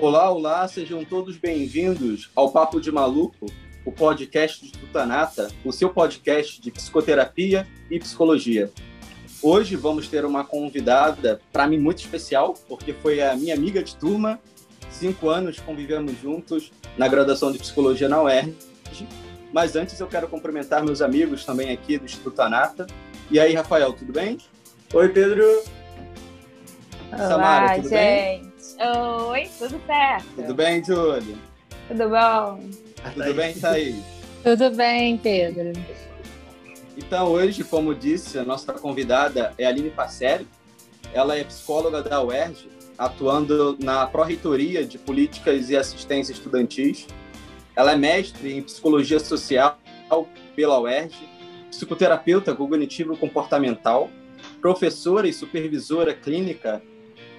Olá, olá, sejam todos bem-vindos ao Papo de Maluco, o podcast de Tutanata, o seu podcast de psicoterapia e psicologia. Hoje vamos ter uma convidada, para mim, muito especial, porque foi a minha amiga de turma, cinco anos convivemos juntos na graduação de psicologia na UERJ. Mas antes eu quero cumprimentar meus amigos também aqui do Instituto Anata. E aí, Rafael, tudo bem? Oi, Pedro. Olá, Samara, tudo gente. bem? Oi, tudo certo? Tudo bem, Júlia? Tudo bom? Tudo bem, Thaís? Tudo bem, Pedro. Então, hoje, como disse, a nossa convidada é a Aline Passelli. Ela é psicóloga da UERJ, atuando na Pró-Reitoria de Políticas e Assistência Estudantis. Ela é mestre em Psicologia Social pela UERJ, psicoterapeuta cognitivo-comportamental, professora e supervisora clínica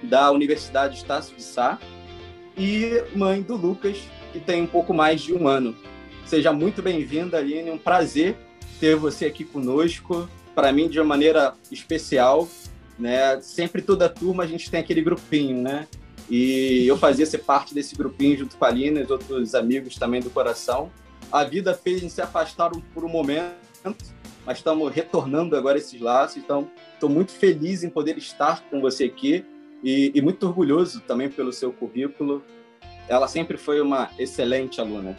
da Universidade Estácio de Sá e mãe do Lucas, que tem um pouco mais de um ano. Seja muito bem-vinda, Aline. Um prazer ter você aqui conosco. Para mim, de uma maneira especial. Né? Sempre toda turma a gente tem aquele grupinho, né? E eu fazia ser parte desse grupinho junto com a Aline e outros amigos também do coração. A vida fez a gente se afastar por um momento, mas estamos retornando agora esses laços. Então, estou muito feliz em poder estar com você aqui e, e, muito orgulhoso também pelo seu currículo. Ela sempre foi uma excelente aluna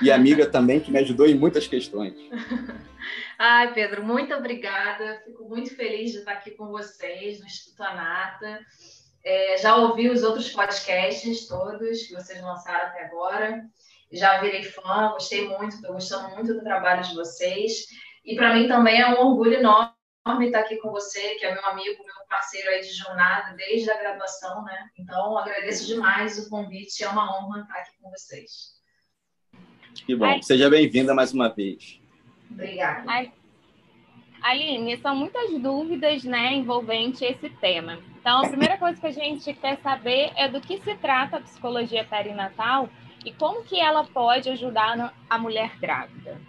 e amiga também que me ajudou em muitas questões. Ai, Pedro, muito obrigada. Fico muito feliz de estar aqui com vocês no Instituto Anata. É, já ouvi os outros podcasts todos que vocês lançaram até agora. Já virei fã, gostei muito, estou gostando muito do trabalho de vocês. E para mim também é um orgulho enorme enorme estar aqui com você, que é meu amigo, meu parceiro aí de jornada desde a graduação, né? Então, agradeço demais o convite, é uma honra estar aqui com vocês. Que bom, Ai. seja bem-vinda mais uma vez. Obrigada. Ai. Aline, são muitas dúvidas, né, envolvente esse tema. Então, a primeira coisa que a gente quer saber é do que se trata a psicologia perinatal e como que ela pode ajudar a mulher grávida.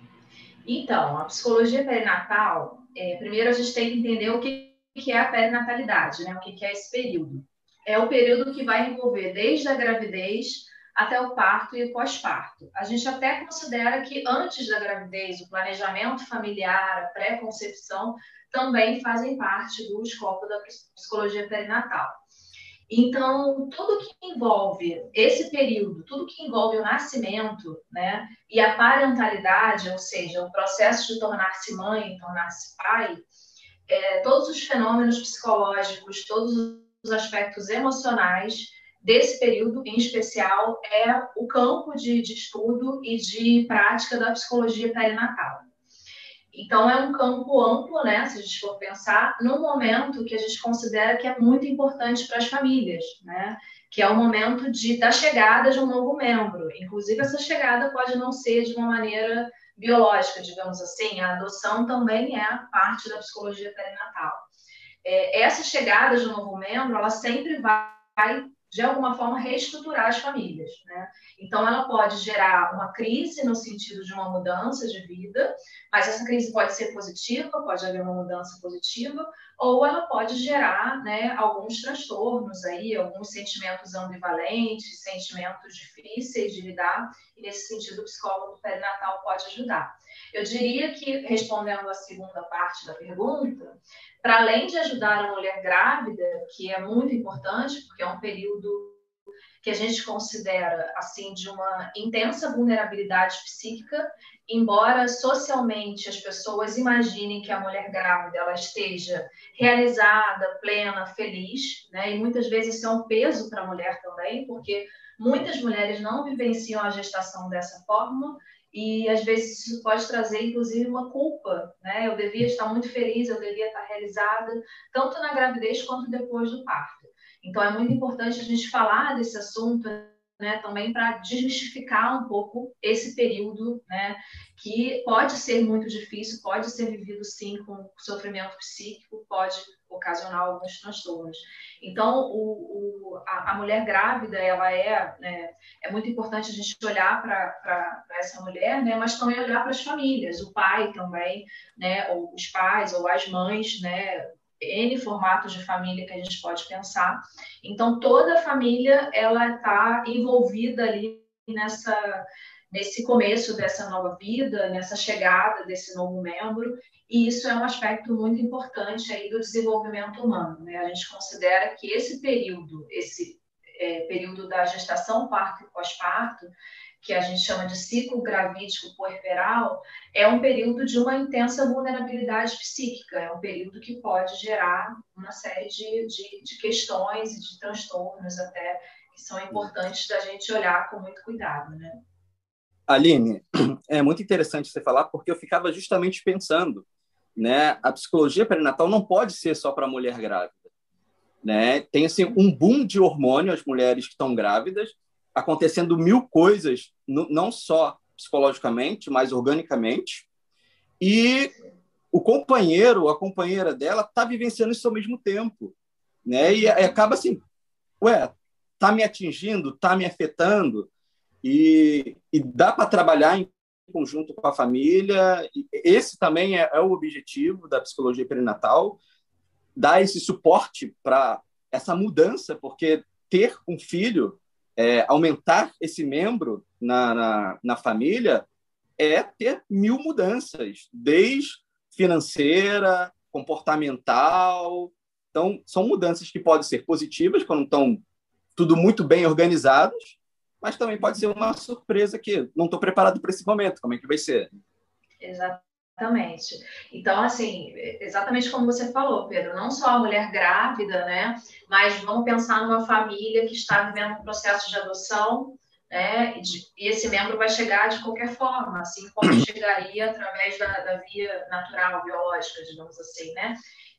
Então, a psicologia perinatal é, primeiro a gente tem que entender o que, que é a perinatalidade, né? O que, que é esse período. É o período que vai envolver desde a gravidez até o parto e o pós-parto. A gente até considera que antes da gravidez, o planejamento familiar, a pré-concepção, também fazem parte do escopo da psicologia perinatal. Então, tudo que envolve esse período, tudo que envolve o nascimento, né, e a parentalidade, ou seja, o processo de tornar-se mãe, tornar-se pai, é, todos os fenômenos psicológicos, todos os aspectos emocionais desse período, em especial, é o campo de, de estudo e de prática da psicologia perinatal. Então, é um campo amplo, né, se a gente for pensar, no momento que a gente considera que é muito importante para as famílias, né, que é o momento de, da chegada de um novo membro. Inclusive, essa chegada pode não ser de uma maneira biológica, digamos assim, a adoção também é parte da psicologia perinatal. É, essa chegada de um novo membro, ela sempre vai de alguma forma, reestruturar as famílias. Né? Então, ela pode gerar uma crise no sentido de uma mudança de vida, mas essa crise pode ser positiva, pode haver uma mudança positiva, ou ela pode gerar né, alguns transtornos aí, alguns sentimentos ambivalentes, sentimentos difíceis de lidar, e nesse sentido o psicólogo perinatal pode ajudar. Eu diria que, respondendo a segunda parte da pergunta, para além de ajudar a mulher grávida, que é muito importante, porque é um período que a gente considera assim de uma intensa vulnerabilidade psíquica, embora socialmente as pessoas imaginem que a mulher grávida ela esteja realizada, plena, feliz, né? E muitas vezes isso é um peso para a mulher também, porque muitas mulheres não vivenciam a gestação dessa forma e às vezes isso pode trazer, inclusive, uma culpa, né? Eu devia estar muito feliz, eu devia estar realizada, tanto na gravidez quanto depois do parto. Então, é muito importante a gente falar desse assunto, né? Também para desmistificar um pouco esse período, né? Que pode ser muito difícil, pode ser vivido sim com sofrimento psíquico, pode ocasionar alguns transtornos. Então, o, o, a, a, mulher grávida, ela é, né, é muito importante a gente olhar para essa mulher, né, mas também olhar para as famílias, o pai também, né, ou os pais ou as mães, né, N formatos de família que a gente pode pensar. Então, toda a família ela está envolvida ali nessa nesse começo dessa nova vida, nessa chegada desse novo membro, e isso é um aspecto muito importante aí do desenvolvimento humano. Né? A gente considera que esse período, esse é, período da gestação, parto e pós-parto, que a gente chama de ciclo gravídico puerperal, é um período de uma intensa vulnerabilidade psíquica, é um período que pode gerar uma série de, de, de questões e de transtornos até que são importantes da gente olhar com muito cuidado, né? Aline, é muito interessante você falar, porque eu ficava justamente pensando, né? A psicologia perinatal não pode ser só para mulher grávida, né? Tem assim um boom de hormônio às mulheres que estão grávidas, acontecendo mil coisas, não só psicologicamente, mas organicamente. E o companheiro, a companheira dela, está vivenciando isso ao mesmo tempo, né? E, e acaba assim, ué, tá me atingindo, tá me afetando, e, e dá para trabalhar em conjunto com a família. Esse também é, é o objetivo da psicologia perinatal, dar esse suporte para essa mudança, porque ter um filho, é, aumentar esse membro na, na, na, família, é ter mil mudanças, desde financeira, comportamental. Então, são mudanças que podem ser positivas, quando estão tudo muito bem organizados, mas também pode ser uma surpresa que não estou preparado para esse momento. Como é que vai ser? Exatamente. Então, assim, exatamente como você falou, Pedro, não só a mulher grávida, né? Mas vamos pensar numa família que está vivendo um processo de adoção, né? E esse membro vai chegar de qualquer forma, assim como chegaria através da, da via natural, biológica, digamos assim, né?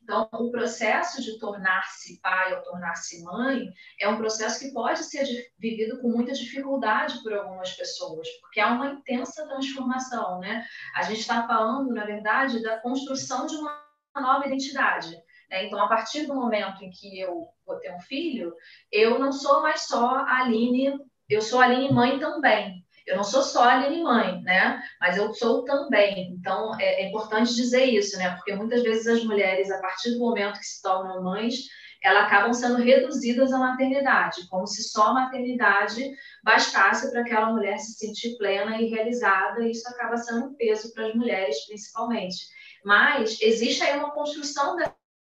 Então, o processo de tornar-se pai ou tornar-se mãe é um processo que pode ser vivido com muita dificuldade por algumas pessoas, porque há uma intensa transformação, né? A gente está falando, na verdade, da construção de uma nova identidade. Né? Então, a partir do momento em que eu vou ter um filho, eu não sou mais só a Aline, eu sou a Aline mãe também. Eu não sou só Aline mãe, né? Mas eu sou também. Então, é, é, importante dizer isso, né? Porque muitas vezes as mulheres, a partir do momento que se tornam mães, elas acabam sendo reduzidas à maternidade, como se só a maternidade bastasse para aquela mulher se sentir plena e realizada, e isso acaba sendo um peso para as mulheres, principalmente. Mas existe aí uma construção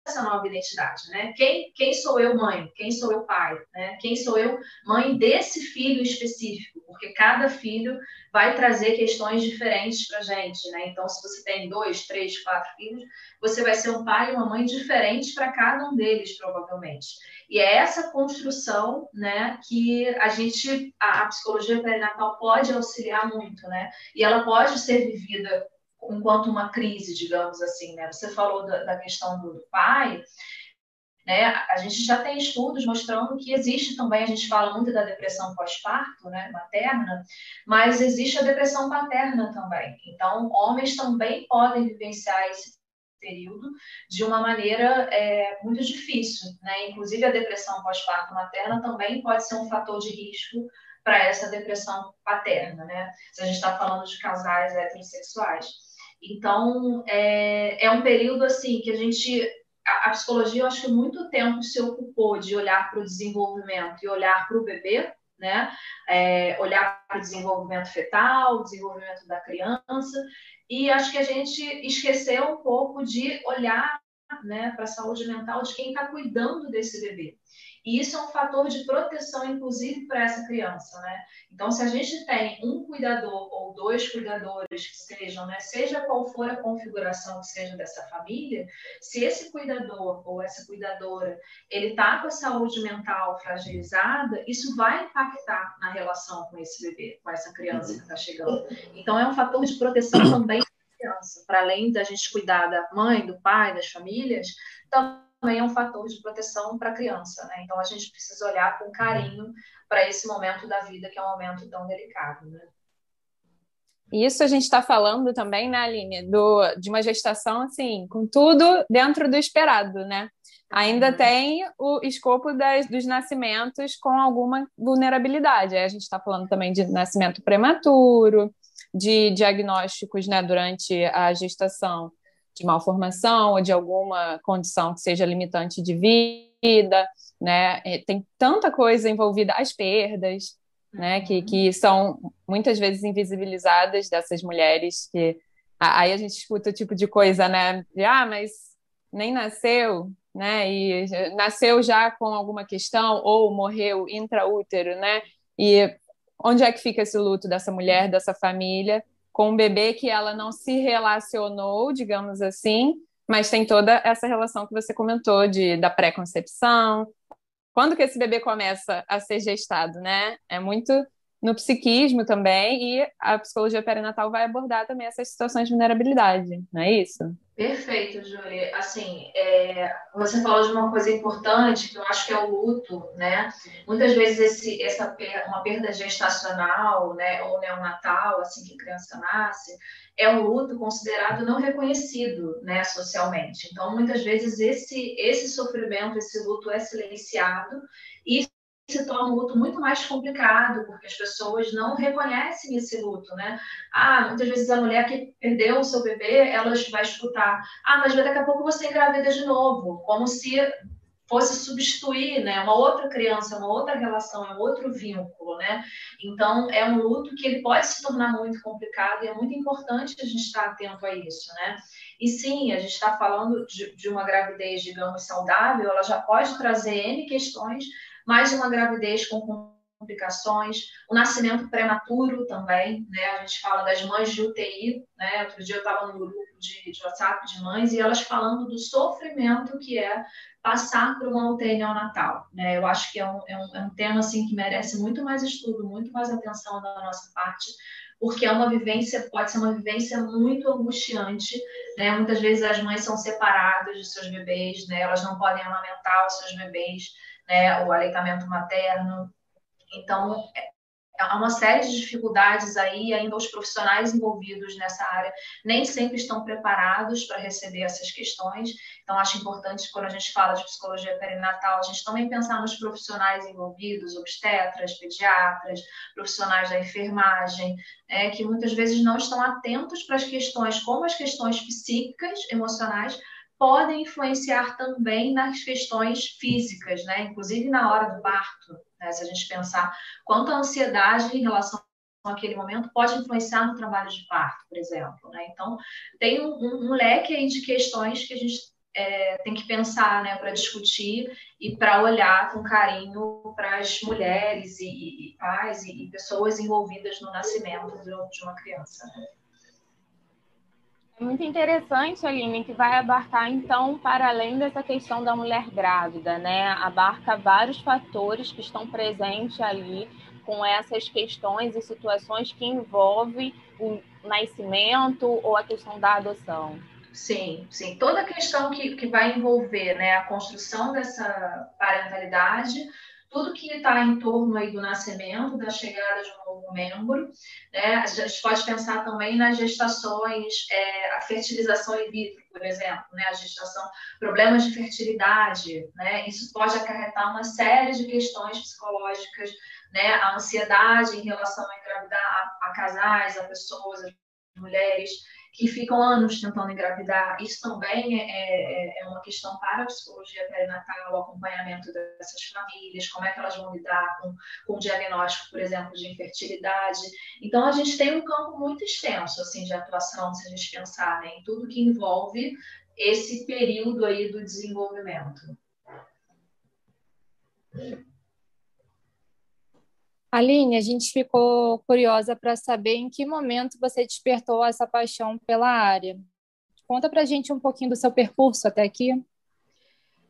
essa nova identidade, né? Quem, quem sou eu mãe? Quem sou eu pai? Né? Quem sou eu mãe desse filho específico? Porque cada filho vai trazer questões diferentes para gente, né? Então, se você tem dois, três, quatro filhos, você vai ser um pai e uma mãe diferentes para cada um deles, provavelmente. E é essa construção, né, que a gente, a, a psicologia perinatal pode auxiliar muito, né? E ela pode ser vivida enquanto uma crise, digamos assim, né? Você falou da, da questão do pai, né? A gente já tem estudos mostrando que existe também, a gente fala muito da depressão pós-parto, né, materna, mas existe a depressão paterna também. Então, homens também podem vivenciar esse período de uma maneira é, muito difícil, né? Inclusive a depressão pós-parto materna também pode ser um fator de risco para essa depressão paterna, né? Se a gente está falando de casais heterossexuais. Então, é, é um período assim que a gente. A, psicologia, eu acho que muito tempo se ocupou de olhar para o desenvolvimento e olhar para o bebê, né? É, olhar para o desenvolvimento fetal, o desenvolvimento da criança, e acho que a gente esqueceu um pouco de olhar né, para a saúde mental de quem está cuidando desse bebê. E isso é um fator de proteção, inclusive, para essa criança, né? Então, se a gente tem um cuidador ou dois cuidadores que sejam, né, seja qual for a configuração que seja dessa família, se esse cuidador ou essa cuidadora ele está com a saúde mental fragilizada, isso vai impactar na relação com esse bebê, com essa criança que está chegando. Então, é um fator de proteção também criança, para além da gente cuidar da mãe, do pai, das famílias, também também é um fator de proteção para a criança, né? Então a gente precisa olhar com carinho para esse momento da vida que é um momento tão delicado, né? Isso a gente está falando também, né, Aline, do, de uma gestação assim, com tudo dentro do esperado, né? Ainda uhum. tem o escopo das, dos nascimentos com alguma vulnerabilidade. Aí a gente está falando também de nascimento prematuro, de diagnósticos né, durante a gestação de malformação ou de alguma condição que seja limitante de vida, né? Tem tanta coisa envolvida, as perdas, né? Que, que são muitas vezes invisibilizadas dessas mulheres que aí a gente escuta o tipo de coisa, né? De, ah, mas nem nasceu, né? E nasceu já com alguma questão ou morreu intraútero, né? E onde é que fica esse luto dessa mulher, dessa família, com um bebê que ela não se relacionou, digamos assim, mas tem toda essa relação que você comentou de da pré-concepção. Quando que esse bebê começa a ser gestado, né? É muito no psiquismo também, e a psicologia perinatal vai abordar também essas situações de vulnerabilidade, não é isso? Perfeito, Júlia. Assim, é, você falou de uma coisa importante que eu acho que é o luto, né? Muitas vezes esse, essa uma perda gestacional, né, ou neonatal, assim que a criança nasce, é um luto considerado não reconhecido, né, socialmente. Então, muitas vezes esse esse sofrimento, esse luto é silenciado e se torna um luto muito mais complicado, porque as pessoas não reconhecem esse luto, né? Ah, muitas vezes a mulher que perdeu o seu bebê, ela vai escutar, ah, mas daqui a pouco você engravida de novo, como se fosse substituir, né, uma outra criança, uma outra relação, um outro vínculo, né? Então é um luto que ele pode se tornar muito complicado e é muito importante a gente estar atento a isso, né? E sim, a gente está falando de, de uma gravidez, digamos, saudável, ela já pode trazer n questões mais uma gravidez com complicações, o nascimento prematuro também, né? A gente fala das mães de UTI, né? Outro dia eu estava no grupo de, de, WhatsApp de mães e elas falando do sofrimento que é passar por uma UTI neonatal, né? Eu acho que é um, é um, é um tema, assim, que merece muito mais estudo, muito mais atenção da nossa parte, porque é uma vivência, pode ser uma vivência muito angustiante, né? Muitas vezes as mães são separadas de seus bebês, né? Elas não podem amamentar os seus bebês, né, o aleitamento materno. Então, é, há uma série de dificuldades aí, ainda os profissionais envolvidos nessa área nem sempre estão preparados para receber essas questões. Então, acho importante, quando a gente fala de psicologia perinatal, a gente também pensar nos profissionais envolvidos, obstetras, pediatras, profissionais da enfermagem, é, que muitas vezes não estão atentos para as questões, como as questões psíquicas, emocionais, podem influenciar também nas questões físicas, né? Inclusive na hora do parto, né? Se a gente pensar quanto a ansiedade em relação àquele momento pode influenciar no trabalho de parto, por exemplo, né? Então tem um, um, um leque aí de questões que a gente é, tem que pensar, né, para discutir e para olhar com carinho para as mulheres e, e pais e, e, pessoas envolvidas no nascimento de, uma criança. Né? É muito interessante, Aline, que vai abarcar, então, para além dessa questão da mulher grávida, né? Abarca vários fatores que estão presentes ali com essas questões e situações que envolvem o nascimento ou a questão da adoção. Sim, sim. Toda a questão que, que vai envolver né, a construção dessa parentalidade, tudo que está em torno aí do nascimento, da chegada de um novo membro. Né? A gente pode pensar também nas gestações, é, a fertilização in vitro, por exemplo, né? a gestação, problemas de fertilidade. Né? Isso pode acarretar uma série de questões psicológicas, né? a ansiedade em relação a engravidar a, a casais, a pessoas, a mulheres que ficam anos tentando engravidar. Isso também é, é, é, uma questão para a psicologia perinatal, o acompanhamento dessas famílias, como é que elas vão lidar com, com o diagnóstico, por exemplo, de infertilidade. Então, a gente tem um campo muito extenso assim, de atuação, se a gente pensar né, em tudo que envolve esse período aí do desenvolvimento. Aline, a gente ficou curiosa para saber em que momento você despertou essa paixão pela área. Conta para a gente um pouquinho do seu percurso até aqui.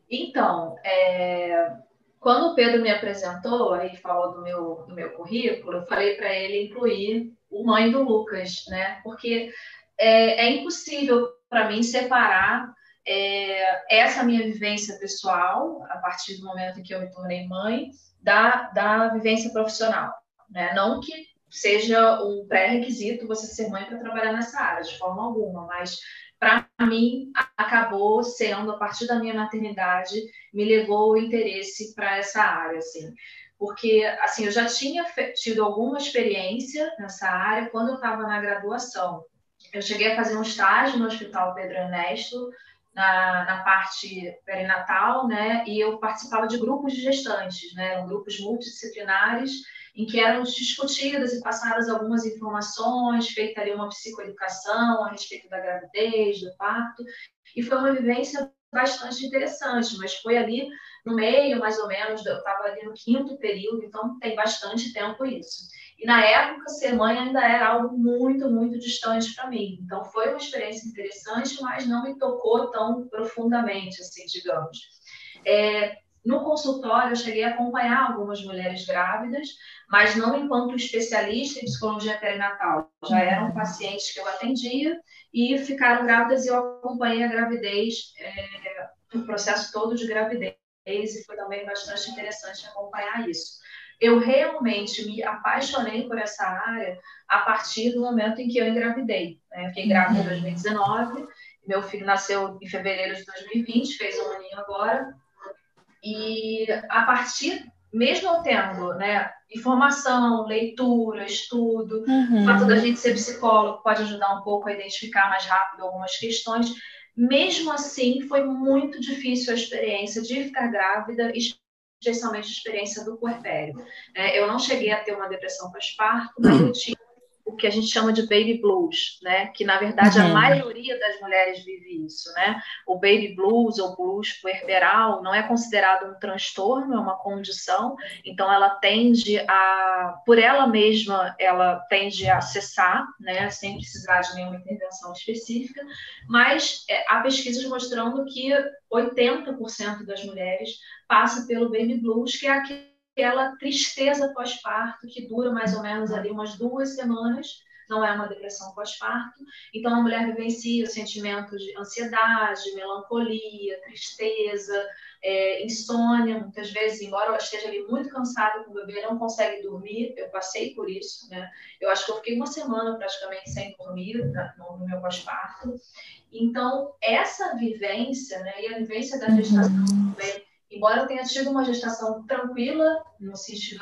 Então, é... quando o Pedro me apresentou e falou do meu, do meu currículo, eu falei para ele incluir o mãe do Lucas, né? Porque é, é impossível para mim separar é, essa minha vivência pessoal, a partir do momento em que eu me tornei mãe, da, da vivência profissional. Né? Não que seja um pré-requisito você ser mãe para trabalhar nessa área, de forma alguma, mas para mim acabou sendo a partir da minha maternidade me levou o interesse para essa área assim porque assim eu já tinha tido alguma experiência nessa área quando eu estava na graduação eu cheguei a fazer um estágio no Hospital Pedro Ernesto, na, na, parte perinatal, né? E eu participava de grupos de gestantes, né? Grupos multidisciplinares em que eram discutidas e passadas algumas informações, feita ali uma psicoeducação a respeito da gravidez, do parto, e foi uma vivência bastante interessante, mas foi ali no meio, mais ou menos, eu estava ali no quinto período, então tem bastante tempo isso. E na época, ser mãe ainda era algo muito, muito distante para mim. Então foi uma experiência interessante, mas não me tocou tão profundamente, assim, digamos. É, no consultório, eu cheguei a acompanhar algumas mulheres grávidas, mas não enquanto especialista em psicologia perinatal. Já eram pacientes que eu atendia e ficaram grávidas e eu acompanhei a gravidez, é, o processo todo de gravidez, e foi também bastante interessante acompanhar isso. Eu realmente me apaixonei por essa área a partir do momento em que eu engravidei. Né? Fiquei grávida em 2019, meu filho nasceu em fevereiro de 2020, fez um aninho agora, e a partir, mesmo eu tendo né, informação, leitura, estudo, uhum. o fato da gente ser psicólogo pode ajudar um pouco a identificar mais rápido algumas questões. Mesmo assim, foi muito difícil a experiência de ficar grávida, especialmente a experiência do puerpério. É, eu não cheguei a ter uma depressão pós-parto, mas eu tive o que a gente chama de baby blues, né? Que na verdade uhum. a maioria das mulheres vive isso, né? O baby blues ou blues puerperal não é considerado um transtorno, é uma condição. Então ela tende a, por ela mesma, ela tende a cessar, né? Sem precisar de nenhuma intervenção específica. Mas é, há pesquisas mostrando que 80% das mulheres passa pelo baby blues, que é aquele aquela tristeza pós-parto que dura mais ou menos ali umas duas semanas, não é uma depressão pós-parto. Então a mulher vivencia sentimentos de ansiedade, melancolia, tristeza, é, insônia, muitas vezes, embora ela esteja ali muito cansada com o bebê, não consegue dormir. Eu passei por isso, né? Eu acho que eu fiquei uma semana praticamente sem dormir no, meu pós-parto. Então, essa vivência, né, e a vivência da gestação também, embora eu tenha tido uma gestação tranquila, no sentido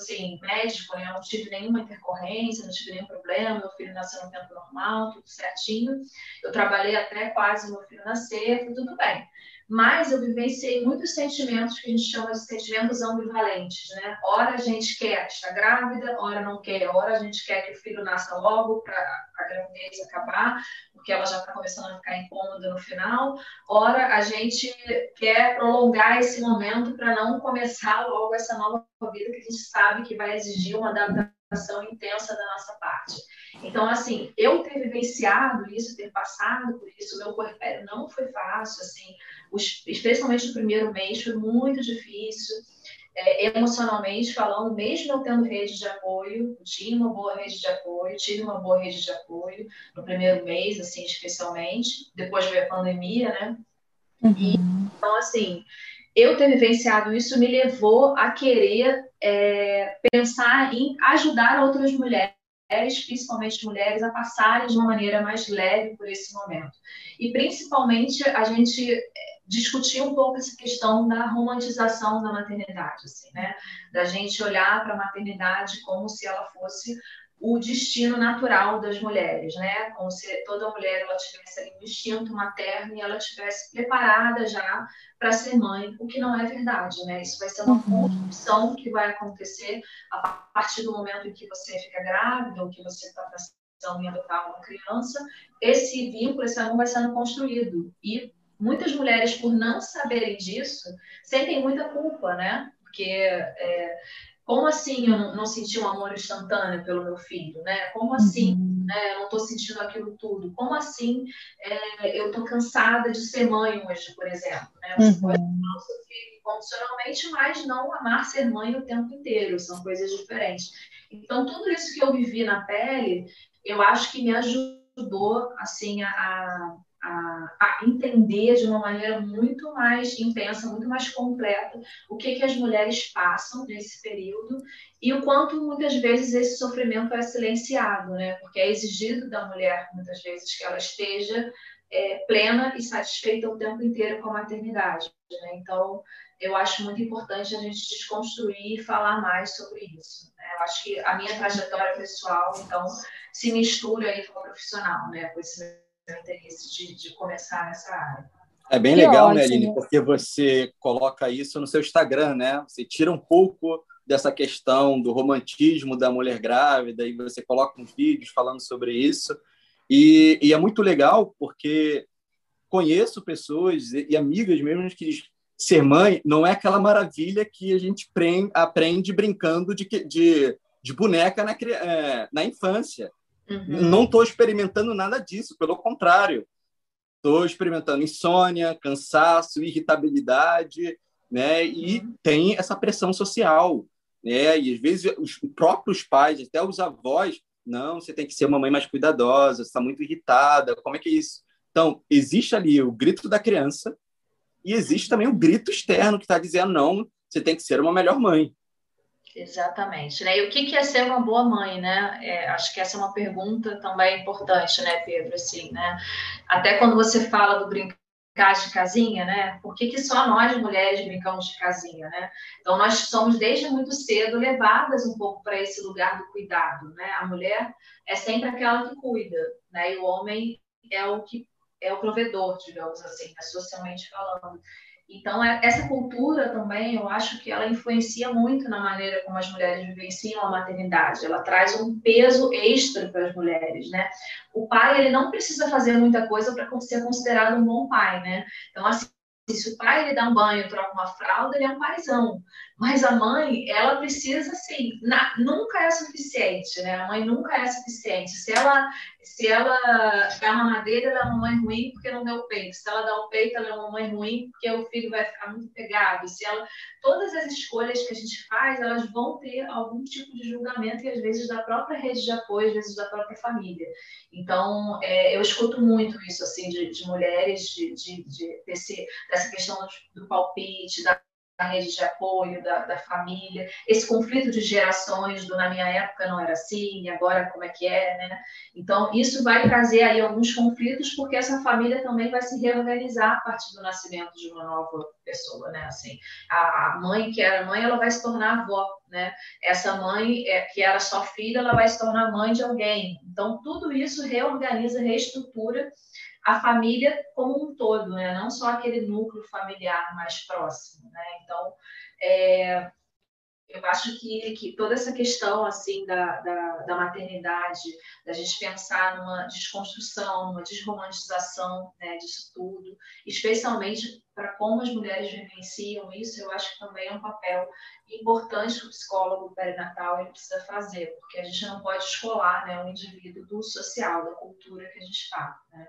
assim, médico, né? eu não tive nenhuma intercorrência, não tive nenhum problema, meu filho nasceu no tempo normal, tudo certinho. Eu trabalhei até quase meu filho nascer, tudo bem mas eu vivenciei muitos sentimentos que a gente chama de sentimentos ambivalentes, né? Ora a gente quer estar grávida, ora não quer, ora a gente quer que o filho nasça logo para a gravidez acabar, porque ela já está começando a ficar incômoda no final, ora a gente quer prolongar esse momento para não começar logo essa nova vida que a gente sabe que vai exigir uma adaptação intensa da nossa parte. Então, assim, eu ter vivenciado isso, ter passado por isso, meu puerpério não foi fácil, assim, os, especialmente no primeiro mês, foi muito difícil, é, emocionalmente falando, mesmo eu tendo rede de apoio, tinha uma boa rede de apoio, tive uma boa rede de apoio no primeiro mês, assim, especialmente, depois veio a pandemia, né? Uhum. E, então, assim, eu ter vivenciado isso me levou a querer é, pensar em ajudar outras mulheres principalmente mulheres, a passarem de uma maneira mais leve por esse momento. E principalmente a gente discutir um pouco essa questão da romantização da maternidade, assim, né? Da gente olhar para a maternidade como se ela fosse o destino natural das mulheres, né? Como se toda mulher ela tivesse ali um instinto materno e ela tivesse preparada já para ser mãe, o que não é verdade, né? Isso vai ser uma uhum. construção que vai acontecer a partir do momento em que você fica grávida ou que você está pensando em adotar uma criança, esse vínculo, esse amor vai sendo construído e muitas mulheres, por não saberem disso, sentem muita culpa, né? Porque é, como assim eu não, não, senti um amor instantâneo pelo meu filho, né? Como assim uhum. né, eu não estou sentindo aquilo tudo? Como assim é, eu estou cansada de ser mãe hoje, por exemplo? Né? Você uhum. pode amar o seu filho incondicionalmente, mas não amar ser mãe o tempo inteiro, são coisas diferentes. Então, tudo isso que eu vivi na pele, eu acho que me ajudou, assim, a, a, a, entender de uma maneira muito mais intensa, muito mais completa o que, que as mulheres passam nesse período e o quanto muitas vezes esse sofrimento é silenciado, né? Porque é exigido da mulher muitas vezes que ela esteja é, plena e satisfeita o tempo inteiro com a maternidade. Né? Então, eu acho muito importante a gente desconstruir e falar mais sobre isso. Né? Eu acho que a minha trajetória pessoal, então, se mistura aí com a profissional, né? com esse interesse de, de começar nessa área. É bem que legal, ótimo. né, Aline? Porque você coloca isso no seu Instagram, né? Você tira um pouco dessa questão do romantismo da mulher grávida e você coloca uns vídeos falando sobre isso. E, e é muito legal porque conheço pessoas e, e amigas mesmo que dizem ser mãe não é aquela maravilha que a gente aprende brincando de, de, de boneca na, é, na infância. Uhum. Não estou experimentando nada disso, pelo contrário. Estou experimentando insônia, cansaço, irritabilidade, né? E uhum. tem essa pressão social, né? E às vezes os próprios pais, até os avós, não, você tem que ser uma mãe mais cuidadosa, está muito irritada, como é que é isso? Então, existe ali o grito da criança e existe também o grito externo que está dizendo, não, você tem que ser uma melhor mãe. Exatamente. Né? E o que é ser uma boa mãe, né? É, acho que essa é uma pergunta também importante, né, Pedro? Assim, né? Até quando você fala do brincar de casinha, né? Por que, que só nós mulheres brincamos de casinha, né? Então nós somos desde muito cedo levadas um pouco para esse lugar do cuidado, né? A mulher é sempre aquela que cuida, né? E o homem é o que é o provedor, digamos assim, né? socialmente falando. Então, é, essa cultura também, eu acho que ela influencia muito na maneira como as mulheres vivenciam a maternidade. Ela traz um peso extra para as mulheres, né? O pai, ele não precisa fazer muita coisa para ser considerado um bom pai, né? Então, assim, se o pai ele dá um banho, troca uma fralda, ele é um paizão. Mas a mãe, ela precisa, assim, na, nunca é suficiente, né? A mãe nunca é suficiente. Se ela, se ela dá uma madeira, ela é uma mãe ruim porque não deu peito. Se ela dá o peito, ela é uma mãe ruim porque o filho vai ficar muito pegado. Se ela, todas as escolhas que a gente faz, elas vão ter algum tipo de julgamento e às vezes da própria rede de apoio, às vezes da própria família. Então, é, eu escuto muito isso, assim, de, de mulheres, de, de, de desse, dessa questão do, do palpite, da da rede de apoio, da, da, família, esse conflito de gerações, do na minha época não era assim, agora como é que é, né? Então, isso vai trazer aí alguns conflitos, porque essa família também vai se reorganizar a partir do nascimento de uma nova pessoa, né? Assim, a, a mãe que era mãe, ela vai se tornar avó, né? Essa mãe é, que era só filha, ela vai se tornar mãe de alguém. Então, tudo isso reorganiza, reestrutura a família como um todo, né? não só aquele núcleo familiar mais próximo. Né? Então, é, eu acho que, que toda essa questão assim da, da, da, maternidade, da gente pensar numa desconstrução, numa desromantização né, disso tudo, especialmente para como as mulheres vivenciam isso, eu acho que também é um papel importante que o psicólogo perinatal ele precisa fazer, porque a gente não pode escolar né, um indivíduo do social, da cultura que a gente está. Né?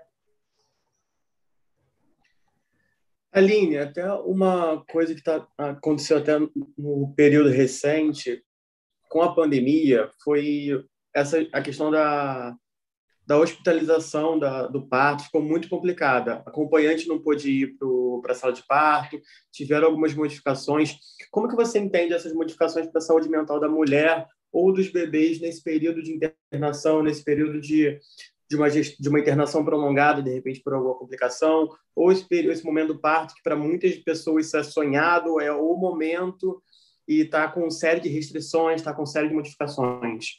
Aline, até uma coisa que tá, aconteceu até no período recente, com a pandemia, foi essa a questão da, da hospitalização da, do parto ficou muito complicada. A acompanhante não pôde ir para a sala de parto, tiveram algumas modificações. Como que você entende essas modificações para a saúde mental da mulher ou dos bebês nesse período de internação, nesse período de de uma, de uma internação prolongada, de repente por alguma complicação, ou esse, esse momento do parto, que para muitas pessoas isso é sonhado, é o momento e está com série de restrições, está com série de modificações.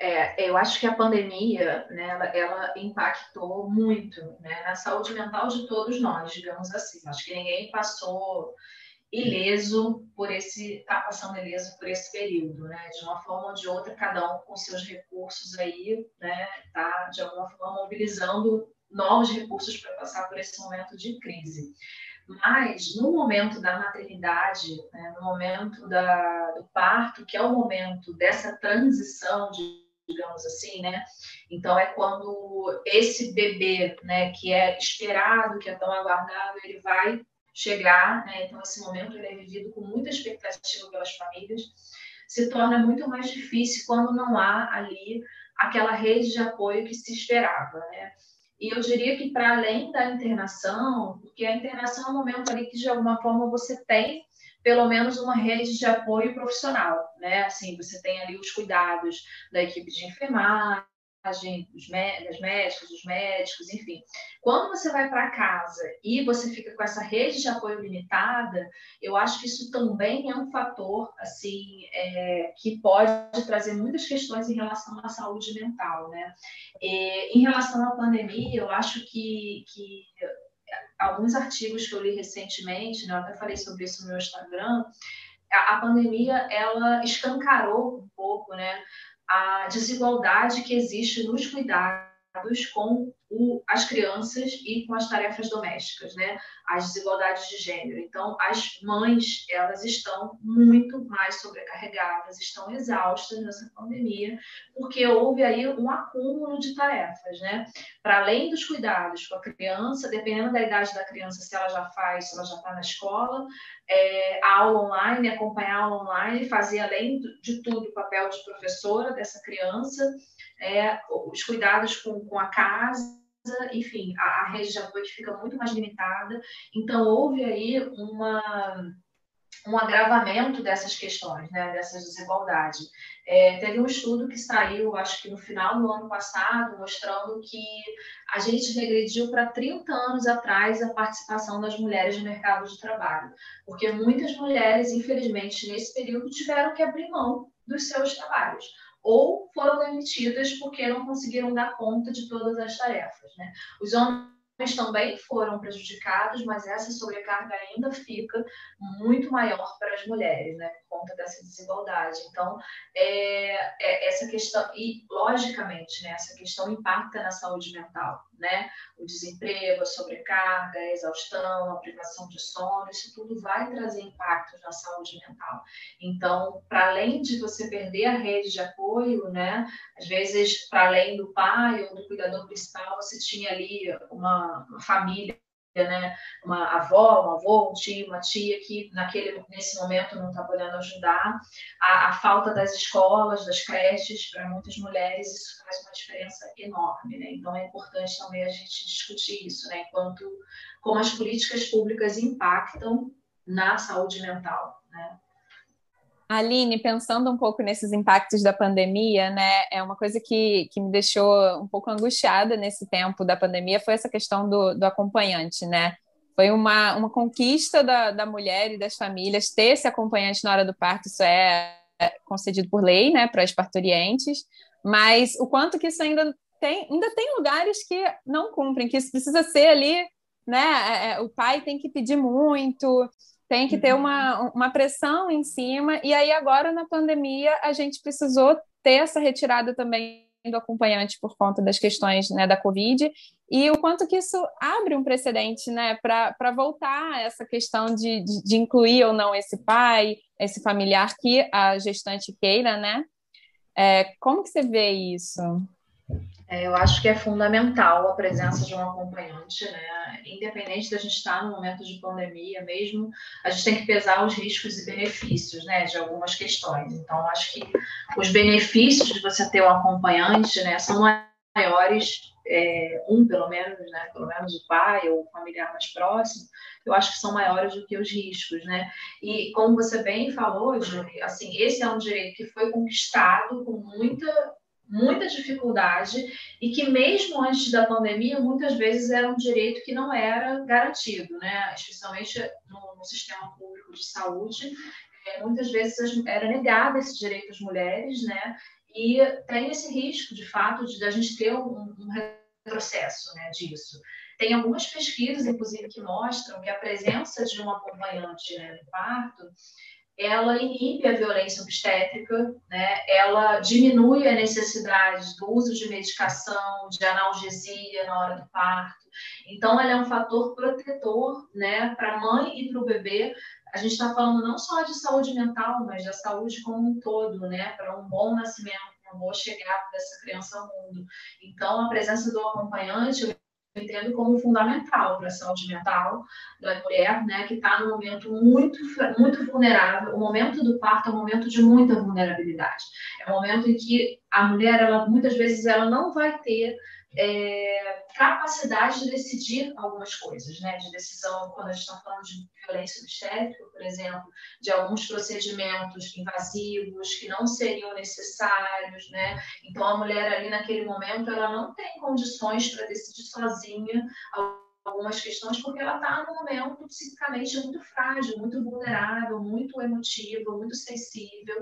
É, eu acho que a pandemia, né, ela, ela impactou muito né, na saúde mental de todos nós, digamos assim. Acho que ninguém passou ileso por esse está passando ileso por esse período, né? De uma forma ou de outra, cada um com seus recursos aí, né? Tá de alguma forma mobilizando novos recursos para passar por esse momento de crise. Mas no momento da maternidade, né, no momento da, do parto, que é o momento dessa transição de digamos assim, né? Então é quando esse bebê, né, que é esperado, que é tão aguardado, ele vai chegar, né? então esse momento é vivido com muita expectativa pelas famílias, se torna muito mais difícil quando não há ali aquela rede de apoio que se esperava, né? E eu diria que para além da internação, porque a internação é um momento ali que de alguma forma você tem pelo menos uma rede de apoio profissional, né? Assim, você tem ali os cuidados da equipe de enfermagem, dos das médicas, dos médicos, enfim. Quando você vai para casa e você fica com essa rede de apoio limitada, eu acho que isso também é um fator assim é, que pode trazer muitas questões em relação à saúde mental, né? E, em relação à pandemia, eu acho que, que alguns artigos que eu li recentemente, né, eu até falei sobre isso no meu Instagram, a, a pandemia ela escancarou um pouco, né? A desigualdade que existe nos cuidados com o, as crianças e com as tarefas domésticas, né? As desigualdades de gênero. Então, as mães, elas estão muito mais sobrecarregadas, estão exaustas nessa pandemia, porque houve aí um acúmulo de tarefas, né? Para além dos cuidados com a criança, dependendo da idade da criança, se ela já faz, se ela já está na escola, é, a aula online, acompanhar a aula online, fazer além de tudo o papel de professora dessa criança, é, os cuidados com, com a casa, enfim, a, a rede de apoio fica muito mais limitada. Então, houve aí uma, um agravamento dessas questões, né, dessas desigualdades. É, teve um estudo que saiu, acho que no final do ano passado, mostrando que a gente regrediu para 30 anos atrás a participação das mulheres no mercado de trabalho, porque muitas mulheres, infelizmente, nesse período tiveram que abrir mão dos seus trabalhos ou foram demitidas porque não conseguiram dar conta de todas as tarefas. Né? Os homens também foram prejudicados, mas essa sobrecarga ainda fica muito maior para as mulheres, né, por conta dessa desigualdade. Então, é, é essa questão, e logicamente, né, essa questão impacta na saúde mental, né? O desemprego, a sobrecarga, a exaustão, a privação de sono, isso tudo vai trazer impactos na saúde mental. Então, para além de você perder a rede de apoio, né, às vezes, para além do pai ou do cuidador principal, você tinha ali uma, uma família né? Uma avó, um avô, um tio, uma tia que naquele nesse momento não está podendo ajudar. A, a, falta das escolas, das creches para muitas mulheres isso faz uma diferença enorme, né? Então é importante também a gente discutir isso, né? Enquanto como as políticas públicas impactam na saúde mental, né? Aline, pensando um pouco nesses impactos da pandemia, né, é uma coisa que, que me deixou um pouco angustiada nesse tempo da pandemia foi essa questão do, do acompanhante, né? Foi uma, uma conquista da, da mulher e das famílias ter esse acompanhante na hora do parto, isso é concedido por lei, né, para as parturientes, mas o quanto que isso ainda tem, ainda tem lugares que não cumprem, que isso precisa ser ali, né, é, é o pai tem que pedir muito, tem que ter uhum. uma, uma pressão em cima. E aí, agora, na pandemia, a gente precisou ter essa retirada também do acompanhante por conta das questões né, da Covid, e o quanto que isso abre um precedente né, para voltar essa questão de, de, de, incluir ou não esse pai, esse familiar que a gestante queira, né? É, como que você vê isso? É, eu acho que é fundamental a presença de um acompanhante, né? Independente da gente estar no momento de pandemia mesmo, a gente tem que pesar os riscos e benefícios, né, de algumas questões. Então, acho que os benefícios de você ter um acompanhante, né, são maiores, é, um pelo menos, né, pelo menos o pai ou o familiar mais próximo, eu acho que são maiores do que os riscos, né? E como você bem falou, Júlia, assim, esse é um direito que foi conquistado com muita muita dificuldade e que mesmo antes da pandemia muitas vezes era um direito que não era garantido, né? Especialmente no, no sistema público de saúde, é, muitas vezes era negado esse direito às mulheres, né? E tem esse risco, de fato, de a gente ter um, um retrocesso, né? Disso. Tem algumas pesquisas, inclusive, que mostram que a presença de um acompanhante né, no parto ela inibe a violência obstétrica, né? ela diminui a necessidade do uso de medicação, de analgesia na hora do parto. Então, ela é um fator protetor né, para a mãe e para o bebê. A gente está falando não só de saúde mental, mas da saúde como um todo, né? para um bom nascimento, uma boa chegada dessa criança ao mundo. Então, a presença do acompanhante entendo como fundamental para a saúde mental da mulher, né, que está num momento muito, muito vulnerável. O momento do parto é um momento de muita vulnerabilidade. É um momento em que a mulher, ela, muitas vezes, ela não vai ter é, capacidade de decidir algumas coisas, né, de decisão, quando a gente está falando de violência obstétrica, por exemplo, de alguns procedimentos invasivos que não seriam necessários, né? Então a mulher ali naquele momento ela não tem condições para decidir sozinha algumas questões porque ela está num momento psicicamente muito frágil, muito vulnerável, muito emotivo, muito sensível,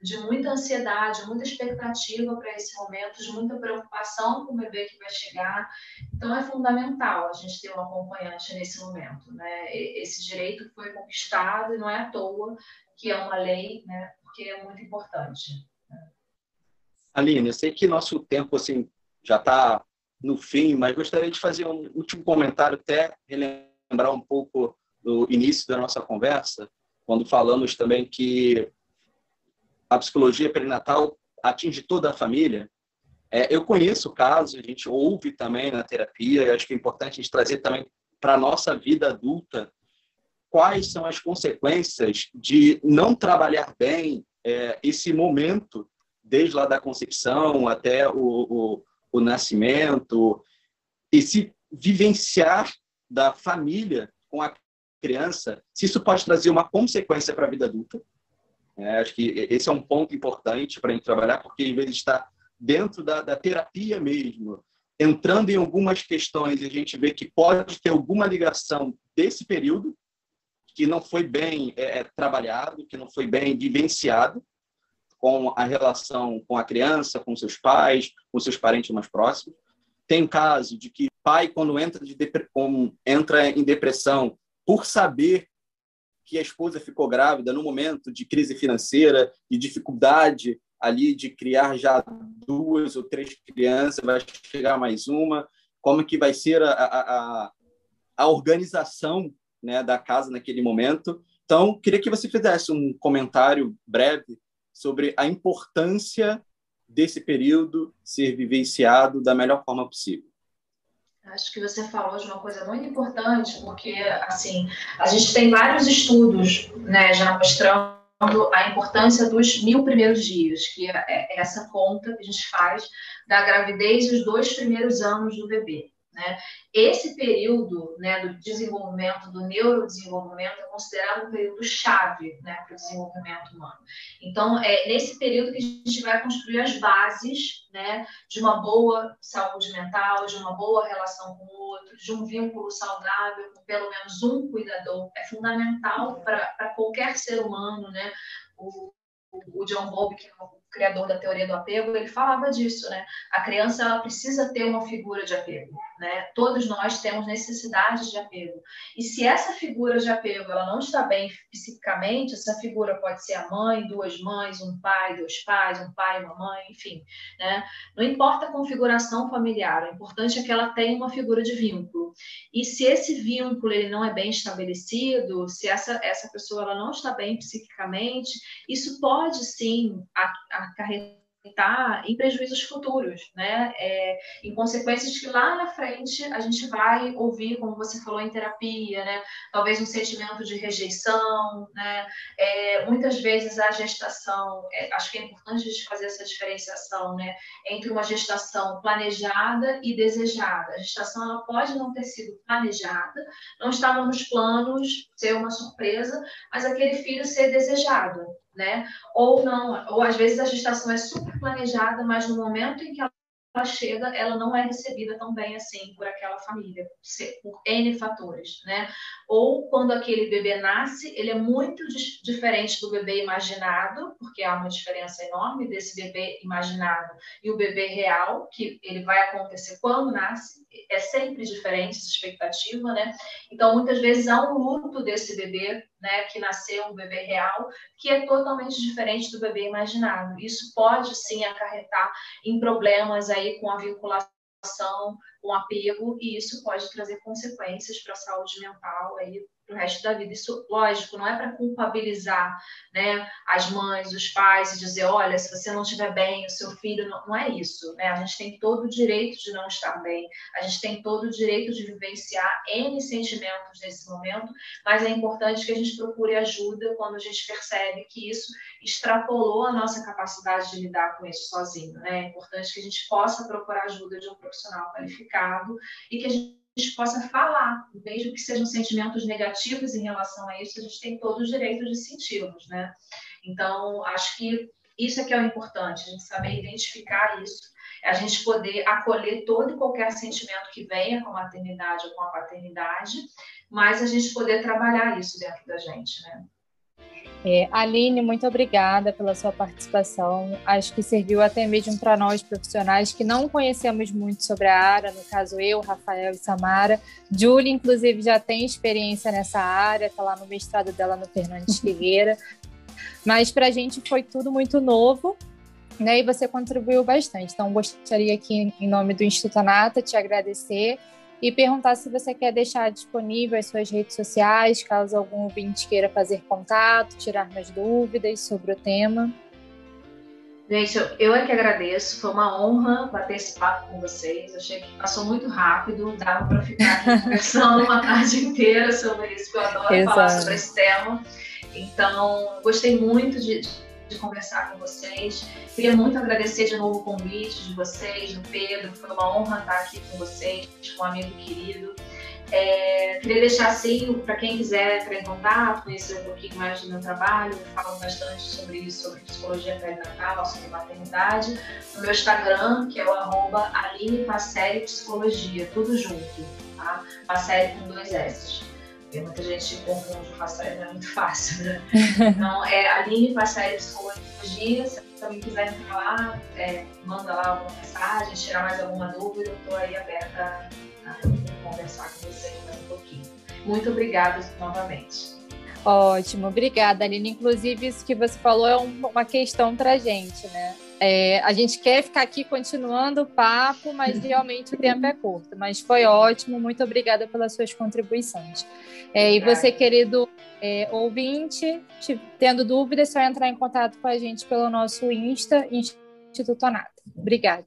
de muita ansiedade, muita expectativa para esse momento, de muita preocupação com o bebê que vai chegar. Então é fundamental a gente ter um acompanhante nesse momento, né? Esse direito foi conquistado e não é à toa que é uma lei, né? Porque é muito importante. Aline, eu sei que nosso tempo assim já está no fim, mas gostaria de fazer um último comentário, até relembrar um pouco do início da nossa conversa, quando falamos também que a psicologia perinatal atinge toda a família. É, eu conheço casos, a gente ouve também na terapia, e acho que é importante a gente trazer também para a nossa vida adulta quais são as consequências de não trabalhar bem é, esse momento, desde lá da concepção até o, o, o nascimento, e se vivenciar da família com a criança, se isso pode trazer uma consequência para a vida adulta. É, acho que esse é um ponto importante para a gente trabalhar, porque em vez de estar dentro da, da terapia mesmo, entrando em algumas questões, a gente vê que pode ter alguma ligação desse período que não foi bem é, é trabalhado, que não foi bem vivenciado, com a relação com a criança, com seus pais, com seus parentes mais próximos. Tem caso de que pai, quando entra, de entra em depressão por saber que a esposa ficou grávida no momento de crise financeira e dificuldade ali de criar já duas ou três crianças, vai chegar mais uma, como que vai ser a, a, a organização né, da casa naquele momento. Então, queria que você fizesse um comentário breve sobre a importância desse período ser vivenciado da melhor forma possível. Acho que você falou de uma coisa muito importante, porque assim a gente tem vários estudos, né, já mostrando a importância dos mil primeiros dias, que é, é essa conta que a gente faz da gravidez e os dois primeiros anos do bebê. Né? Esse período né, do desenvolvimento, do neurodesenvolvimento, é considerado um período chave né, para o desenvolvimento humano. Então, é nesse período que a gente vai construir as bases né, de uma boa saúde mental, de uma boa relação com o outro, de um vínculo saudável com pelo menos um cuidador. É fundamental para qualquer ser humano. Né? O, o John Bowlby, que é o criador da teoria do apego, ele falava disso, né? A criança ela precisa ter uma figura de apego, né? Todos nós temos necessidades de apego. E se essa figura de apego ela não está bem psiquicamente, essa figura pode ser a mãe, duas mães, um pai, dois pais, um pai, uma mãe, enfim, né? Não importa a configuração familiar, o importante é que ela tenha uma figura de vínculo. E se esse vínculo ele não é bem estabelecido, se essa essa pessoa ela não está bem psiquicamente, isso pode sim acarretar em prejuízos futuros, né? É, em consequências que lá na frente a gente vai ouvir, como você falou em terapia, né? Talvez um sentimento de rejeição, né? É, muitas vezes a gestação, é, acho que é importante a gente fazer essa diferenciação, né? Entre uma gestação planejada e desejada. A gestação ela pode não ter sido planejada, não estava nos planos, ser uma surpresa, mas aquele filho ser desejado, né? Ou não, ou às vezes a gestação é super planejada, mas no momento em que ela chega, ela não é recebida tão bem assim por aquela família, por N fatores, né? Ou quando aquele bebê nasce, ele é muito diferente do bebê imaginado, porque há uma diferença enorme desse bebê imaginado e o bebê real, que ele vai acontecer quando nasce, é sempre diferente essa expectativa, né? Então, muitas vezes há um luto desse bebê, né, que nasceu um bebê real, que é totalmente diferente do bebê imaginado. Isso pode sim acarretar em problemas aí com a vinculação, com apego, e isso pode trazer consequências para a saúde mental aí para o resto da vida. Isso, lógico, não é para culpabilizar né, as mães, os pais e dizer, olha, se você não estiver bem, o seu filho, não, não é isso. Né? A gente tem todo o direito de não estar bem, a gente tem todo o direito de vivenciar N sentimentos nesse momento, mas é importante que a gente procure ajuda quando a gente percebe que isso extrapolou a nossa capacidade de lidar com isso sozinho. Né? É importante que a gente possa procurar ajuda de um profissional qualificado e que a gente gente possa falar, mesmo que sejam sentimentos negativos em relação a isso, a gente tem todos os direitos de senti-los, né? Então, acho que isso é que é o importante, a gente saber identificar isso, a gente poder acolher todo e qualquer sentimento que venha com a maternidade ou com a paternidade, mas a gente poder trabalhar isso dentro da gente, né? É, Aline, muito obrigada pela sua participação. Acho que serviu até mesmo para nós profissionais que não conhecemos muito sobre a área, no caso eu, Rafael e Samara. Julie, inclusive, já tem experiência nessa área, está lá no mestrado dela no Fernandes Figueira. Mas para a gente foi tudo muito novo, né? E você contribuiu bastante. Então, gostaria aqui, em nome do Instituto Anata, te agradecer e perguntar se você quer deixar disponível as suas redes sociais, caso algum ouvinte queira fazer contato, tirar mais dúvidas sobre o tema. Gente, eu é que agradeço, foi uma honra bater esse papo com vocês. Achei que passou muito rápido, dava para ficar conversando uma tarde inteira sobre isso, que eu adoro Exato. falar sobre esse tema. Então, gostei muito de, de conversar com vocês. Queria muito agradecer de novo o convite de vocês, do Pedro, foi uma honra estar aqui com vocês, com um amigo querido. É, queria deixar assim, para quem quiser entrar em contato, conhecer um pouquinho mais do meu trabalho, eu falo bastante sobre isso, sobre psicologia perinatal, sobre maternidade, no meu Instagram, que é o arroba Aline Passeri Psicologia, tudo junto, tá? Passeri com dois S. Porque muita gente confunde Passeri, não é muito fácil, né? Então, é Aline Passeri Psicologia, se também quiser entrar lá, é, manda lá alguma mensagem, tirar mais alguma dúvida, eu estou aí aberta a, conversar com vocês mais um pouquinho. Muito obrigada novamente. Ótimo, obrigada, Aline. Inclusive, isso que você falou é uma questão para a gente, né? É, a gente quer ficar aqui continuando o papo, mas realmente o tempo é curto. Mas foi ótimo, muito obrigada pelas suas contribuições. É, e você, querido é, ouvinte, tendo dúvidas, é só entrar em contato com a gente pelo nosso Insta, Instituto Anata. Obrigada.